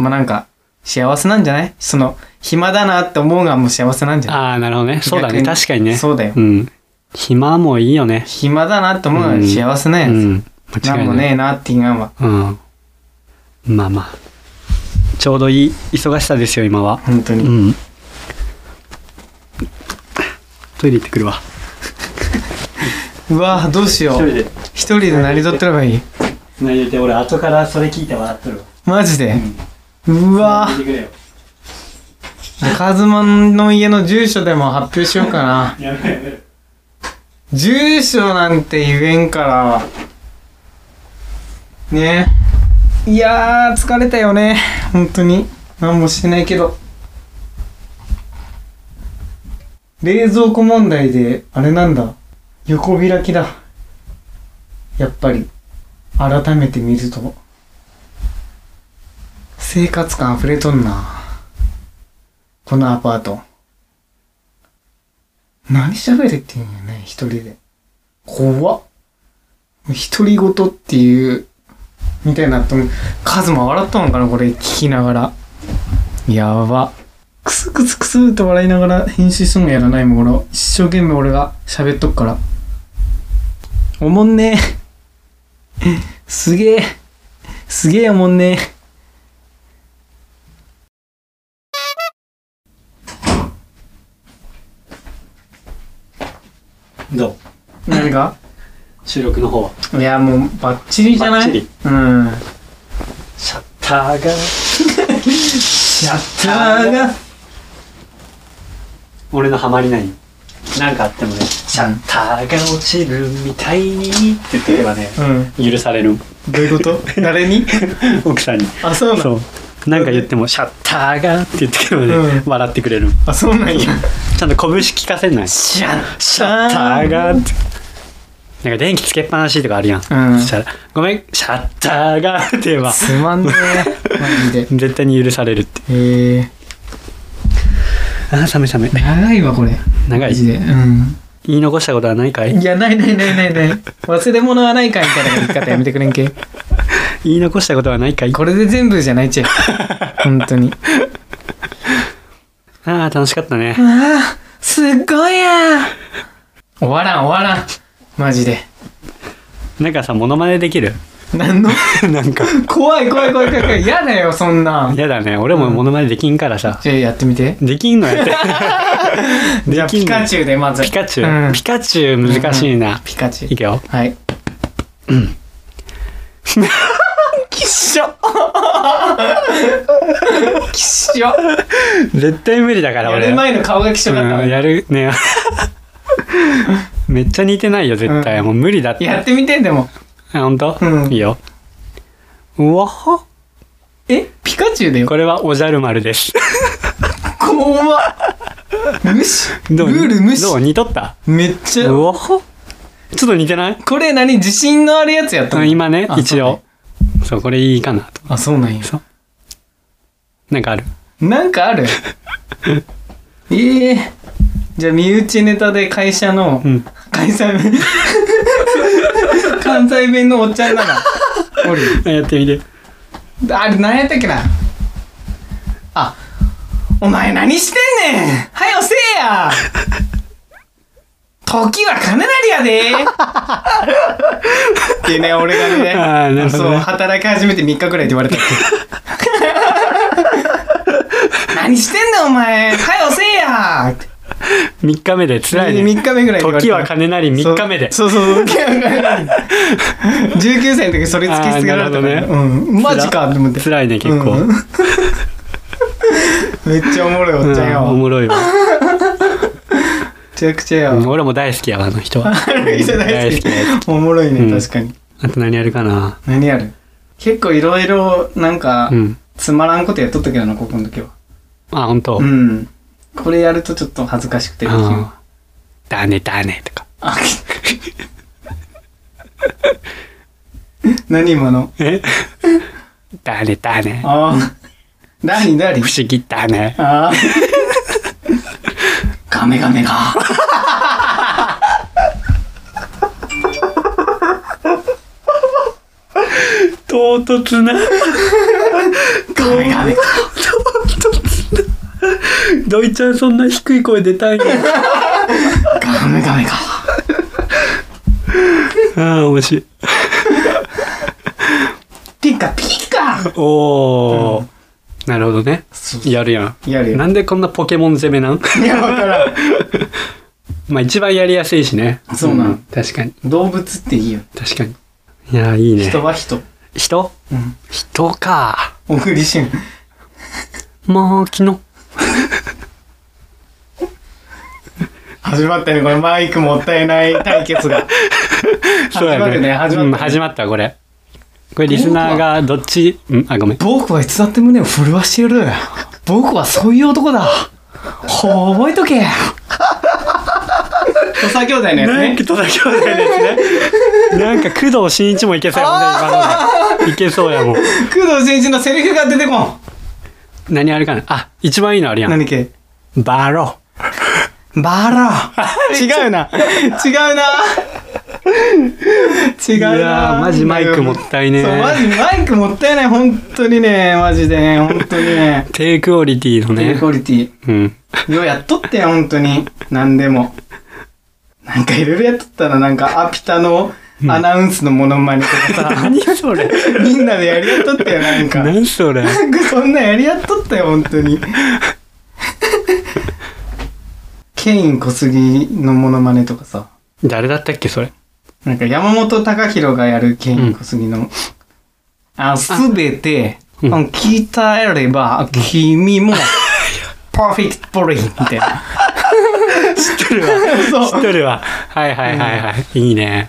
まあなんか、幸せなんじゃない？その、暇だなって思うのがもう幸せなんじゃない？ああ、なるほどね。そうだね。確かにね。そうだようん。暇もいいよね。暇だなって思うのが幸せなやつ。うん。間なん違いない。もねえなっていうのは、うん。まあまあ。ちょうどいい忙しさですよ、今は。本当に。うん。トイレ行ってくるわ。うわどうしよう。で。一人で成り取ってればいい？繋いでて、俺後からそれ聞いて笑っとるわ。マジで？うわ聞いてくれよ。カズマンの家の住所でも発表しようかな。やめろやめろ。住所なんて言えんから。ねいやー、疲れたよね。本当に。何もしてないけど。冷蔵庫問題で、あれなんだ。横開きだ。やっぱり。改めて見ると。生活感溢れとんな。このアパート。何喋れって言うんよね、一人で。怖っ。独り言っていう、みたいなっても、カズマ笑ったのかなこれ聞きながら。やば。クスクスクスって笑いながら編集するのやらないもん、俺。一生懸命俺が喋っとくから。おもんね。すげえ。すげえおもんねどう？何が？収録の方は。いや、もう、バッチリじゃない？バッチリうん。シャッターが。シャッターが。俺のハマりない？なんかあってもね、シャッターが落ちるみたいにって言ってけばね、うん。許される。どういうこと？誰に？奥さんに。あ、そうなの？そう。なんか言っても、シャッターがって言ってけばね、うん笑ってくれる。あ、そうなんや。ちゃんと拳聞かせない。シシャッャッターがって。なんか電気つけっぱなしとかあるやん。うんそしたら、ごめん、シャッターがって言えば、つまんねえ。マジで。絶対に許されるって。へえ。あー、寒い寒い。長いわ、これ。長い。マジで。うん。言い残したことはないかい？いや、ないないないないない。忘れ物はないかみたいな言い方やめてくれんけ。言い残したことはないかい？これで全部じゃないっちゃう。本当に。ああ、楽しかったね。ああ、すっごいや終わらん終わらん。マジで。なんかさ、モノマネできる？なんの？なんか、怖い怖い怖い怖い。嫌だよ、そんなん。やだね。俺もモノマネできんからさ。じゃあやってみて。できんのやって。じゃあピカチュウでまず。ピカチうんュウ。ピカチュウ難しいな。ピカチュウ。いくよ。はい。きっしょきっしょ絶対無理だからや俺。る前の顔がきっしょかっうんやるね。めっちゃ似てないよ、絶対。うんもう無理だって。やってみて、でも。あ、ほんとうんいいよ。うわはえ？ピカチュウだよ。これはおじゃる丸です。怖っ無視？ルどう？ール無視？どう？似とった？めっちゃ。うわはちょっと似てない？これ何？自信のあるやつやったの？うん今ね、あ一応。そう、これいいかなと。あ、そうなんや。そう。なんかある？なんかある？ええじゃあ、身内ネタで会社の、うん。関西弁、関西弁のおっちゃんなら、おる。やってみて。あれ、何やったっけな？あ、お前何してんねん？はよせえや時は金なりやで。ってね、俺がね、あーなるほどね。そう、働き始めて3日くらいで言われた。何してんねんお前。はよせえや。3日目で辛いね。3日目ぐらいで言われた。時は金なり3日目で。そうそうそう時は金なり。19歳の時それ突きつけられたから、あーなるほうん。マジかって思って。辛いね、結構。うん。めっちゃおもろいおっちゃんやうんおもろいわ。ちゃくちゃやわ。うん俺も大好きやわ、あの人は。大好き。おもろいね、うん。確かに。あと何やるかな。何やる？結構いろいろなんか、うん。つまらんことやっとったけどな高校の時は。あ、ほんとう。ん。これやるとちょっと恥ずかしくてだねだねとか。あ何今の？え？だねだね。ああ何何不思議だね。ああガメガメが唐突な。ガメガメか。ドイちゃんそんな低い声出たんや。ガメガメか。ああ、面白い。ピカピカおー。なるほどね。やるやん。やるよ。なんでこんなポケモン攻めなんいや、わからん。まあ一番やりやすいしね。そうなの確かに。動物っていいよ。確かに。いや、いいね。人は人。人？うん。人か。小栗旬。もう昨日。始まったね、これマイクもったいない対決が。始まるね、始まうんった、始まった、これ。これリスナーがどっち、んあ、ごめん。僕はいつだって胸を震わしている。僕はそういう男だ。覚えとけ。土佐兄弟のやつね。戸田兄弟のやつね。なんか工藤新一もいけそうやもんね、今ので。いけそうやもん。工藤新一のセリフが出てこん。何あるかな？あ、一番いいのあるやん。何系？バロバラ 違うな。違うな。違うな。いやーマジマイクもったいねそう、マジマイクもったいない。本当にね、マジでね、本当にね。低クオリティの低ねク。オリティ。うん。ようやっとってよ、本当に。何でも。なんかいろいろやっとったら、なんか、アピタのアナウンスのモノマネとかさ、何それみんなでやりやっとったよ、なんか。何それなんかそんなんやりやっとったよ、本当に。ケイン小杉のモノマネとかさ、誰だったっけそれ。なんか山本隆弘がやるケイン小杉の、あ、すべて、うんうん鍛えれば、君も、パーフェクトボディみたいな。知ってるわ。知ってるわ。はいはいはいはい。いいね。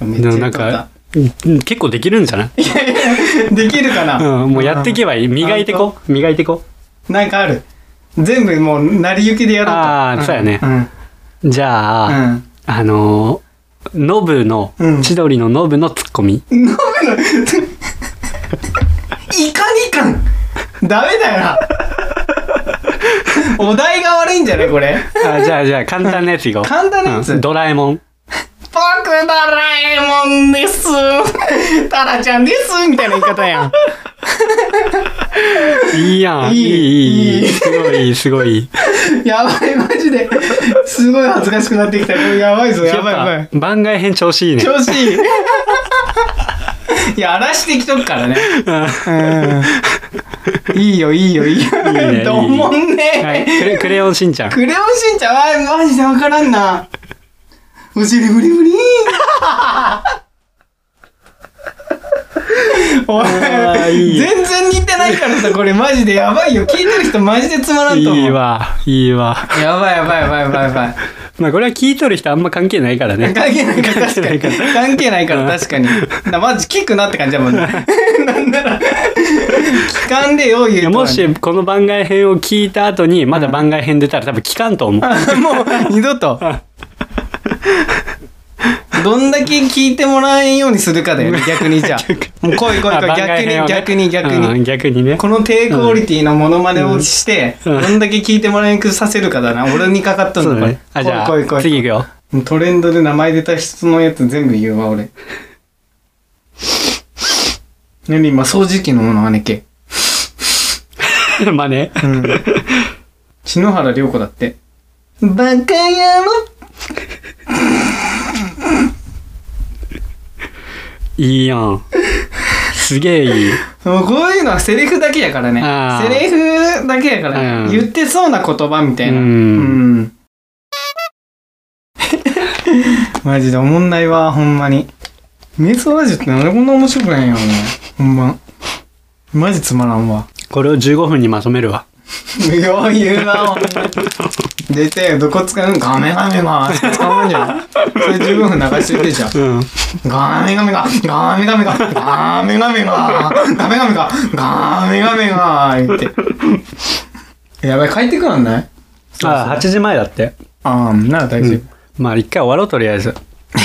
めっちゃやっとったか、うん結構できるんじゃない？できるかな、うん、もうやっていけばいい。磨いてこ。磨いてこ。なんかある。全部もう、成り行きでやろうか。あーそうやねうん。じゃあ、うん。あのー、ノブの、うん千鳥のノブのツッコミ。飲むの、いかにかんダメだよな。お題が悪いんじゃないこれ。あじゃあじゃあ簡単なやついこう。簡単なやつうんドラえもん。僕ドラえもんです。タラちゃんです。みたいな言い方やん。いいやん。いいいい、いい。すごいすごい。やばい、マジで。すごい恥ずかしくなってきた。やばいぞ、やばいやばい。番外編調子いいね。調子いい。いや、荒らしてきとくからね。うん。いいよ、いいよ、いいよ。いいねどうもんね。はい。クレクレヨンしんちゃん。クレヨンしんちゃん、あマジでわからんな。お尻ブリブリーいい全然似てないからさ、これマジでやばいよ。聞いてる人マジでつまらんと思う。いいわ、いいわ。やばいやばいやばいやばいやばい。まあこれは聞いとる人あんま関係ないからね。関係ないから確かに。関係ないから確かに。だマジ聞くなって感じだもんね。なんなら、聞かんでよ、言うとはねもしこの番外編を聞いた後にまだ番外編出たら多分聞かんと思う。もう二度と。どんだけ聞いてもらえんようにするかだよね、逆にじゃあ。もう来い来いあ来い、逆に、ね逆に、逆うんに。逆にね。この低クオリティのモノマネをして、うんどんだけ聞いてもらえんくさせるかだな。俺にかかったんだ、これそうだね。。あ、じゃあ来い来い。次行くよ。トレンドで名前出た人のやつ全部言うわ、俺。何今、掃除機のものまね系。まあね。うん。篠原涼子だって。バカ野郎 いいやん。すげえいい。もうこういうのはセリフだけやからねあ。ーセリフだけやから、うん言ってそうな言葉みたいな。うんうん マジでおもんないわ、ほんまに。瞑想ラジオってなんでこんな面白くないんやろね。ほんま。マジつまらんわ。これを15分にまとめるわ。よう言うわ、ほん。出て、どこ使うん？ガメガメが。使うんじゃん。それ15分流しといてじゃん。うん。ガメガメが、ガメガメが、ガメガメが、ガメガメが、ガメガメが、言って。やばい、帰ってくなんないあ、8時前だって。ああ、なら大丈夫まあ一回終わろうとりあえず。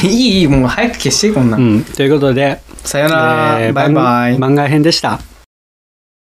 いい、いい、もう早く消して、こんなうん。ということで、さよなら、えーバイバイ。番番外編でした。